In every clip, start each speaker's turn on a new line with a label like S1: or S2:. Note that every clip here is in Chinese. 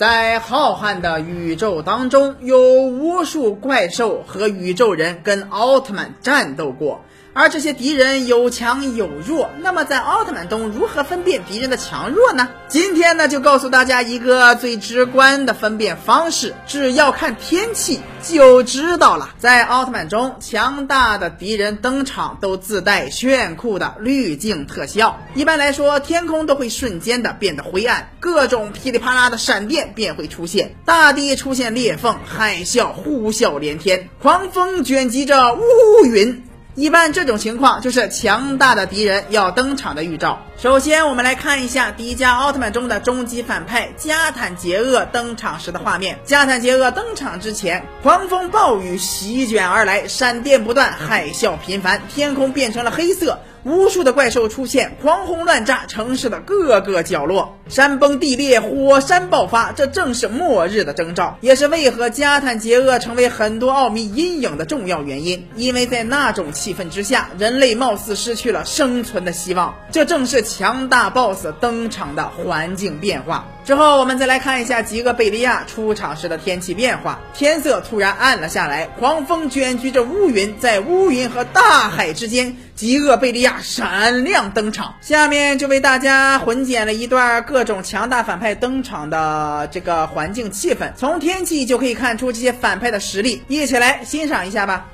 S1: 在浩瀚的宇宙当中，有无数怪兽和宇宙人跟奥特曼战斗过。而这些敌人有强有弱，那么在奥特曼中如何分辨敌人的强弱呢？今天呢，就告诉大家一个最直观的分辨方式，只要看天气就知道了。在奥特曼中，强大的敌人登场都自带炫酷的滤镜特效，一般来说，天空都会瞬间的变得灰暗，各种噼里啪啦的闪电便会出现，大地出现裂缝，海啸呼啸连天，狂风卷集着乌云。一般这种情况就是强大的敌人要登场的预兆。首先，我们来看一下迪迦奥特曼中的终极反派加坦杰厄登场时的画面。加坦杰厄登场之前，狂风暴雨席卷而来，闪电不断，海啸频繁，天空变成了黑色。无数的怪兽出现，狂轰乱炸城市的各个角落，山崩地裂，火山爆发，这正是末日的征兆，也是为何加坦杰厄成为很多奥秘阴影的重要原因。因为在那种气氛之下，人类貌似失去了生存的希望，这正是强大 BOSS 登场的环境变化。之后，我们再来看一下极恶贝利亚出场时的天气变化，天色突然暗了下来，狂风卷聚着乌云，在乌云和大海之间。极恶贝利亚闪亮登场，下面就为大家混剪了一段各种强大反派登场的这个环境气氛，从天气就可以看出这些反派的实力，一起来欣赏一下吧。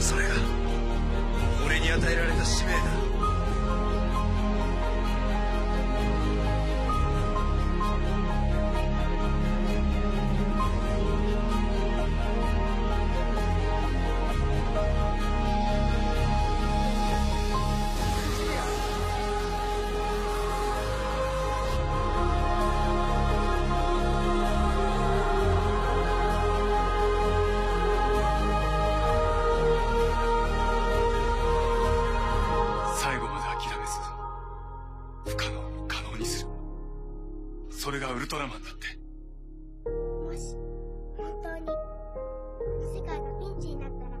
S1: それが俺に与えられた使命だ。それがウルトラマンだって。もし本当に世界がピンチになったらあ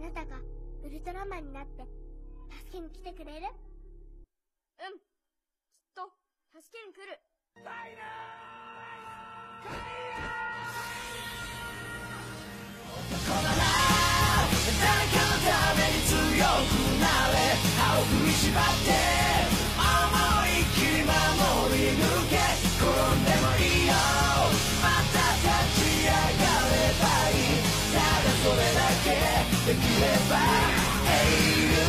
S1: なたがウルトラマンになって助けに来てくれる？うん。きっと助けに来る。ファイナー。誰かのために強くなれ。歯を食いしばって by 80.